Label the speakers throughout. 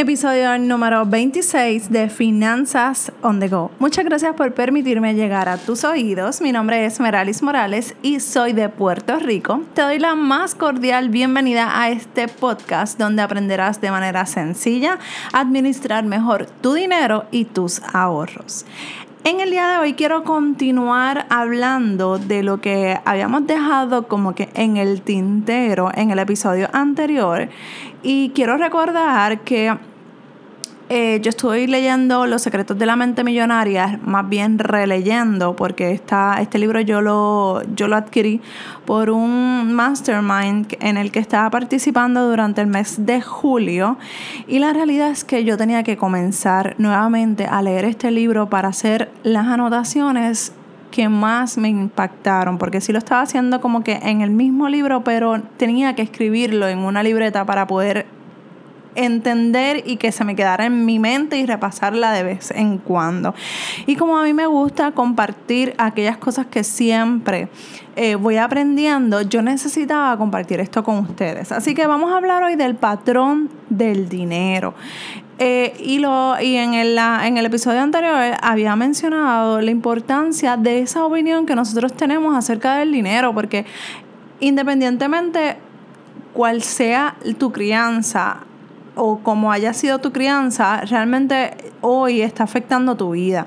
Speaker 1: Episodio número 26 de Finanzas on the Go. Muchas gracias por permitirme llegar a tus oídos. Mi nombre es Meralis Morales y soy de Puerto Rico. Te doy la más cordial bienvenida a este podcast donde aprenderás de manera sencilla a administrar mejor tu dinero y tus ahorros. En el día de hoy quiero continuar hablando de lo que habíamos dejado como que en el tintero en el episodio anterior y quiero recordar que eh, yo estoy leyendo Los secretos de la mente millonaria, más bien releyendo, porque está, este libro yo lo, yo lo adquirí por un mastermind en el que estaba participando durante el mes de julio. Y la realidad es que yo tenía que comenzar nuevamente a leer este libro para hacer las anotaciones que más me impactaron, porque sí lo estaba haciendo como que en el mismo libro, pero tenía que escribirlo en una libreta para poder entender y que se me quedara en mi mente y repasarla de vez en cuando. Y como a mí me gusta compartir aquellas cosas que siempre eh, voy aprendiendo, yo necesitaba compartir esto con ustedes. Así que vamos a hablar hoy del patrón del dinero. Eh, y lo, y en, el, en el episodio anterior había mencionado la importancia de esa opinión que nosotros tenemos acerca del dinero, porque independientemente cuál sea tu crianza, o como haya sido tu crianza, realmente hoy está afectando tu vida.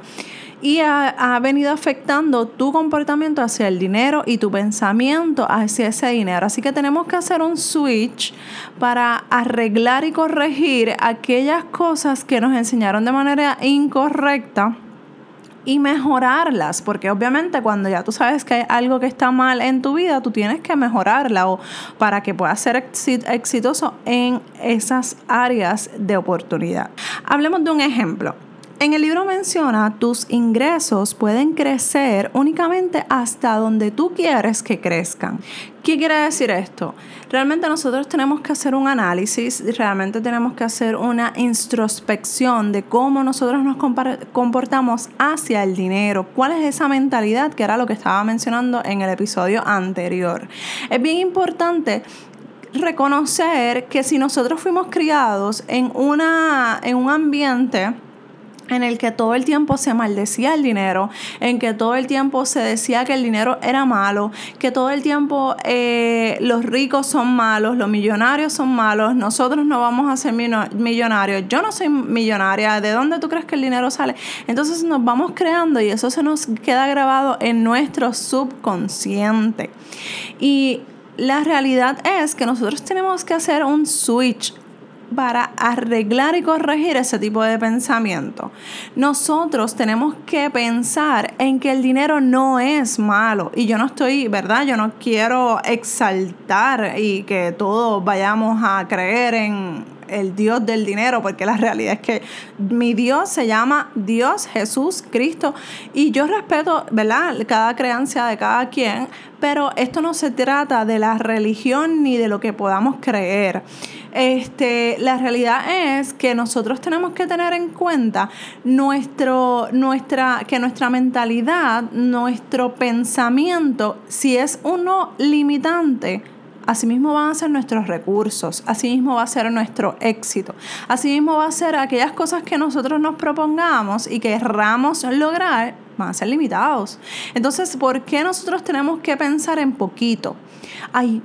Speaker 1: Y ha, venido afectando tu comportamiento hacia el dinero y tu pensamiento hacia ese dinero. Así que tenemos que hacer un switch para arreglar y corregir aquellas cosas que nos enseñaron de manera incorrecta y mejorarlas, porque obviamente cuando ya tú sabes que hay algo que está mal en tu vida, tú tienes que mejorarla o para que puedas ser exitoso en esas áreas de oportunidad. Hablemos de un ejemplo. En el libro menciona, tus ingresos pueden crecer únicamente hasta donde tú quieres que crezcan. ¿Qué quiere decir esto? Realmente nosotros tenemos que hacer un análisis, realmente tenemos que hacer una introspección de cómo nosotros nos comportamos hacia el dinero, cuál es esa mentalidad que era lo que estaba mencionando en el episodio anterior. Es bien importante reconocer que si nosotros fuimos criados en, una, en un ambiente, en el que todo el tiempo se maldecía el dinero, en que todo el tiempo se decía que el dinero era malo, que todo el tiempo eh, los ricos son malos, los millonarios son malos, nosotros no vamos a ser millonarios, yo no soy millonaria, ¿de dónde tú crees que el dinero sale? Entonces nos vamos creando y eso se nos queda grabado en nuestro subconsciente. Y la realidad es que nosotros tenemos que hacer un switch para arreglar y corregir ese tipo de pensamiento. Nosotros tenemos que pensar en que el dinero no es malo. Y yo no estoy, ¿verdad? Yo no quiero exaltar y que todos vayamos a creer en el Dios del dinero, porque la realidad es que mi Dios se llama Dios, Jesús, Cristo, y yo respeto, ¿verdad?, cada creencia de cada quien, pero esto no se trata de la religión ni de lo que podamos creer. Este, la realidad es que nosotros tenemos que tener en cuenta nuestro, nuestra, que nuestra mentalidad, nuestro pensamiento, si es uno limitante, Asimismo van a ser nuestros recursos, asimismo va a ser nuestro éxito, asimismo va a ser aquellas cosas que nosotros nos propongamos y que querramos lograr, van a ser limitados. Entonces, ¿por qué nosotros tenemos que pensar en poquito? Hay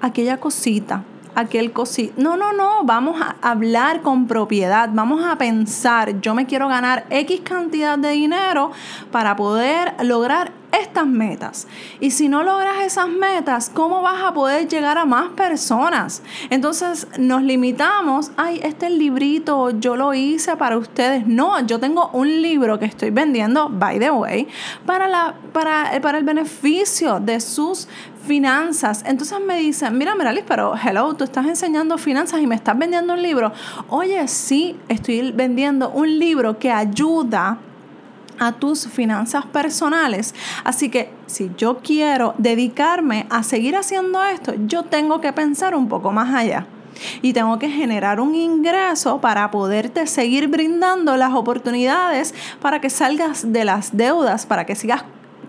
Speaker 1: aquella cosita, aquel cosito. No, no, no, vamos a hablar con propiedad, vamos a pensar, yo me quiero ganar X cantidad de dinero para poder lograr estas metas. Y si no logras esas metas, ¿cómo vas a poder llegar a más personas? Entonces nos limitamos, ay, este librito yo lo hice para ustedes. No, yo tengo un libro que estoy vendiendo, by the way, para, la, para, para el beneficio de sus finanzas. Entonces me dicen, mira, Meralis, pero hello, tú estás enseñando finanzas y me estás vendiendo un libro. Oye, sí, estoy vendiendo un libro que ayuda a tus finanzas personales. Así que si yo quiero dedicarme a seguir haciendo esto, yo tengo que pensar un poco más allá. Y tengo que generar un ingreso para poderte seguir brindando las oportunidades para que salgas de las deudas, para que sigas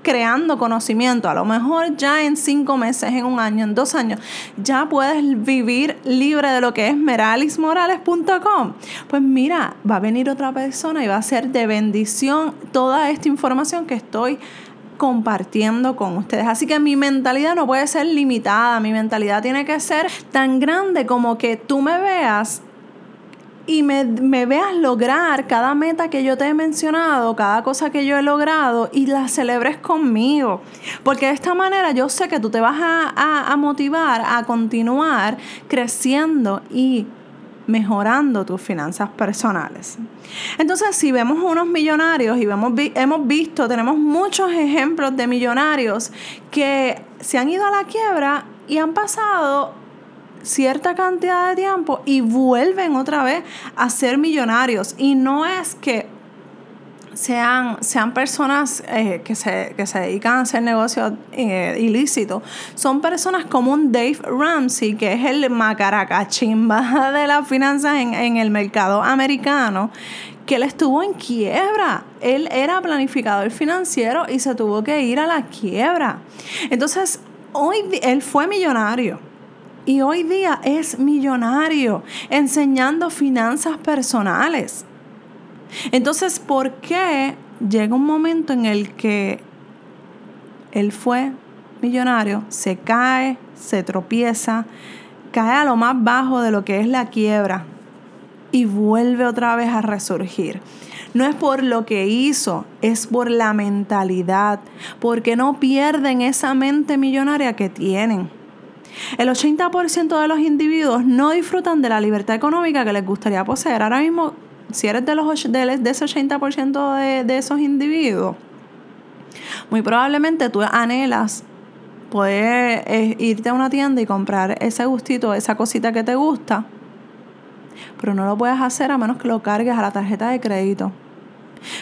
Speaker 1: creando conocimiento. A lo mejor ya en cinco meses, en un año, en dos años, ya puedes vivir libre de lo que es meralismorales.com. Pues mira, va a venir otra persona y va a ser de bendición toda esta información que estoy compartiendo con ustedes. Así que mi mentalidad no puede ser limitada, mi mentalidad tiene que ser tan grande como que tú me veas y me, veas lograr cada meta que yo te he mencionado, cada cosa que yo he logrado y la celebres conmigo. Porque de esta manera yo sé que tú te vas a, a motivar a continuar creciendo y mejorando tus finanzas personales. Entonces, si vemos unos millonarios y vemos, hemos visto, tenemos muchos ejemplos de millonarios que se han ido a la quiebra y han pasado cierta cantidad de tiempo y vuelven otra vez a ser millonarios. Y no es que sean, sean personas eh, que, se, dedican a hacer negocios eh, ilícitos. Son personas como un Dave Ramsey, que es el macaracachimba de las finanzas en, en el mercado americano, que él estuvo en quiebra. Él era planificador financiero y se tuvo que ir a la quiebra. Entonces, hoy él fue millonario. Y hoy día es millonario enseñando finanzas personales. Entonces, ¿por qué llega un momento en el que él fue millonario, se cae, se tropieza, cae a lo más bajo de lo que es la quiebra y vuelve otra vez a resurgir? No es por lo que hizo, es por la mentalidad, porque no pierden esa mente millonaria que tienen. El 80% de los individuos no disfrutan de la libertad económica que les gustaría poseer. Ahora mismo si eres de, los, de, ese 80% de, de esos individuos, muy probablemente tú anhelas poder eh, irte a una tienda y comprar ese gustito, esa cosita que te gusta, pero no lo puedes hacer a menos que lo cargues a la tarjeta de crédito.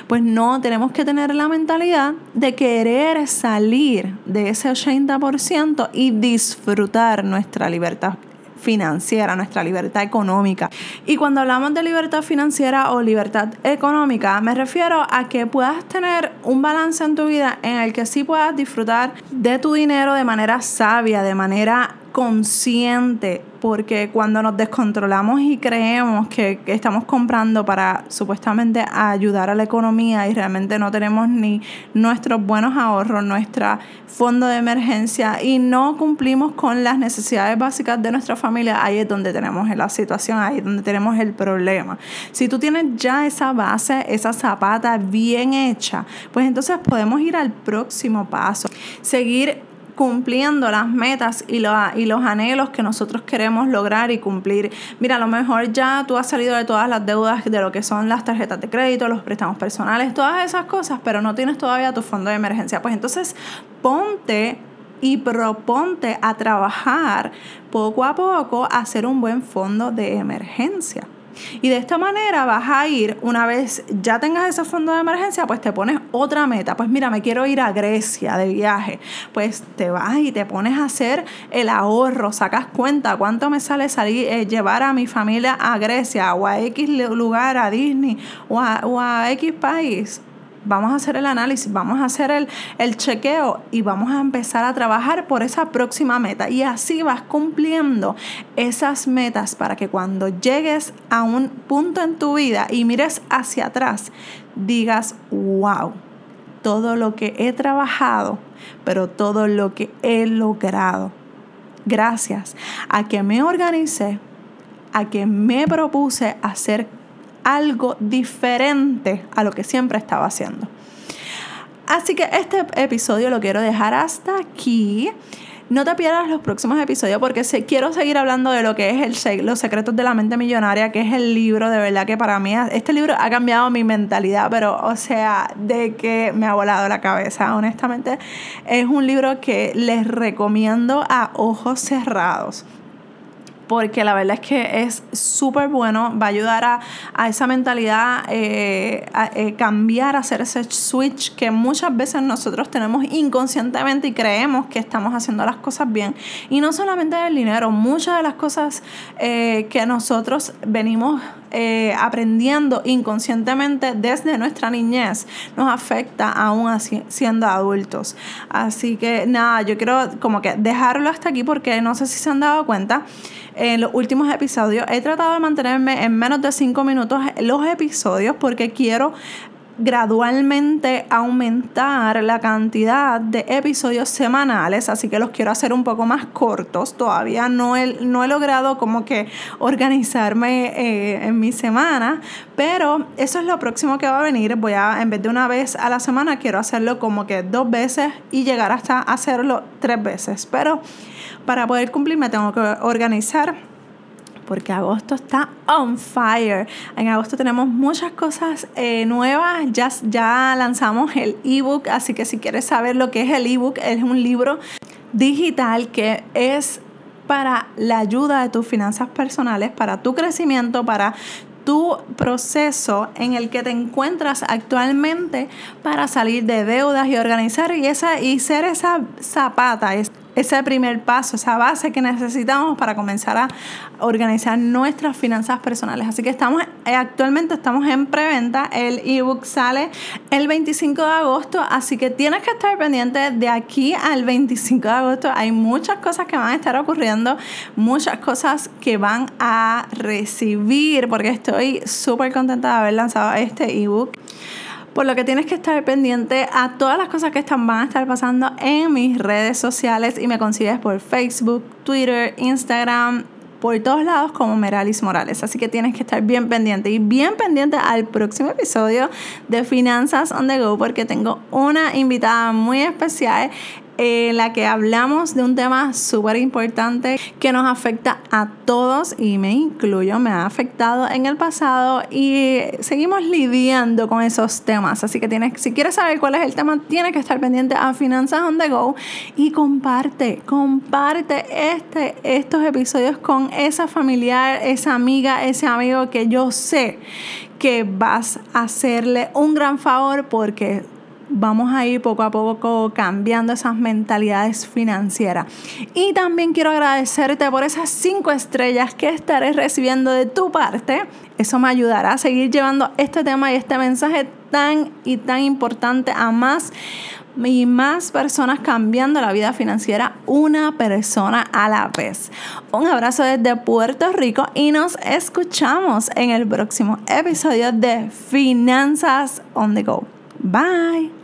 Speaker 1: Pues no, tenemos que tener la mentalidad de querer salir de ese 80% y disfrutar nuestra libertad financiera, nuestra libertad económica. Y cuando hablamos de libertad financiera o libertad económica, me refiero a que puedas tener un balance en tu vida en el que sí puedas disfrutar de tu dinero de manera sabia, de manera consciente, porque cuando nos descontrolamos y creemos que, estamos comprando para supuestamente ayudar a la economía y realmente no tenemos ni nuestros buenos ahorros, nuestra fondo de emergencia y no cumplimos con las necesidades básicas de nuestra familia, ahí es donde tenemos la situación, ahí es donde tenemos el problema. Si tú tienes ya esa base, esa zapata bien hecha, pues entonces podemos ir al próximo paso, seguir cumpliendo las metas y, y los anhelos que nosotros queremos lograr y cumplir. Mira, a lo mejor ya tú has salido de todas las deudas de lo que son las tarjetas de crédito, los préstamos personales, todas esas cosas, pero no tienes todavía tu fondo de emergencia. Pues entonces ponte y proponte a trabajar poco a poco a hacer un buen fondo de emergencia. Y de esta manera vas a ir, una vez ya tengas ese fondo de emergencia, pues te pones otra meta. Pues mira, me quiero ir a Grecia de viaje. Pues te vas y te pones a hacer el ahorro, sacas cuenta cuánto me sale salir, eh, llevar a mi familia a Grecia o a X lugar, a Disney o a, o a X país vamos a hacer el análisis, vamos a hacer el, chequeo y vamos a empezar a trabajar por esa próxima meta. Y así vas cumpliendo esas metas para que cuando llegues a un punto en tu vida y mires hacia atrás, digas, wow, todo lo que he trabajado, pero todo lo que he logrado. Gracias a que me organicé, a que me propuse hacer algo diferente a lo que siempre estaba haciendo. Así que este episodio lo quiero dejar hasta aquí. No te pierdas los próximos episodios porque quiero seguir hablando de lo que es el, Los secretos de la mente millonaria, que es el libro de verdad que para mí, este libro ha cambiado mi mentalidad, pero o sea, de que me ha volado la cabeza, honestamente. Es un libro que les recomiendo a ojos cerrados porque la verdad es que es súper bueno, va a ayudar a, esa mentalidad, eh, a eh, cambiar, a hacer ese switch que muchas veces nosotros tenemos inconscientemente y creemos que estamos haciendo las cosas bien. Y no solamente del dinero, muchas de las cosas eh, que nosotros venimos eh, aprendiendo inconscientemente desde nuestra niñez nos afecta aún así, siendo adultos. Así que nada, yo quiero como que dejarlo hasta aquí porque no sé si se han dado cuenta en los últimos episodios. He tratado de mantenerme en menos de 5 minutos los episodios porque quiero gradualmente aumentar la cantidad de episodios semanales, así que los quiero hacer un poco más cortos. Todavía no he, no he logrado como que organizarme eh, en mi semana, pero eso es lo próximo que va a venir. Voy a, en vez de una vez a la semana, quiero hacerlo como que dos veces y llegar hasta hacerlo tres veces. Pero para poder cumplir me tengo que organizar porque agosto está on fire. En agosto tenemos muchas cosas eh, nuevas. Ya, ya lanzamos el ebook, así que si quieres saber lo que es el ebook, es un libro digital que es para la ayuda de tus finanzas personales, para tu crecimiento, para tu proceso en el que te encuentras actualmente para salir de deudas y organizar y, esa, y ser esa zapata, ese primer paso, esa base que necesitamos para comenzar a organizar nuestras finanzas personales. Así que estamos eh, actualmente estamos en preventa. El ebook sale el 25 de agosto, así que tienes que estar pendiente de aquí al 25 de agosto. Hay muchas cosas que van a estar ocurriendo, muchas cosas que van a recibir, porque estoy súper contenta de haber lanzado este ebook. Por lo que tienes que estar pendiente a todas las cosas que están, van a estar pasando en mis redes sociales y me consigues por Facebook, Twitter, Instagram, por todos lados como Meralis Morales. Así que tienes que estar bien pendiente y bien pendiente al próximo episodio de Finanzas on the Go porque tengo una invitada muy especial en la que hablamos de un tema súper importante que nos afecta a todos y me incluyo, me ha afectado en el pasado y seguimos lidiando con esos temas. Así que tienes, si quieres saber cuál es el tema, tienes que estar pendiente a Finanzas on the Go y comparte, comparte este, estos episodios con esa familiar, esa amiga, ese amigo que yo sé que vas a hacerle un gran favor porque vamos a ir poco a poco cambiando esas mentalidades financieras. Y también quiero agradecerte por esas cinco estrellas que estaré recibiendo de tu parte. Eso me ayudará a seguir llevando este tema y este mensaje tan y tan importante a más y más personas cambiando la vida financiera una persona a la vez. Un abrazo desde Puerto Rico y nos escuchamos en el próximo episodio de Finanzas on the Go. Bye.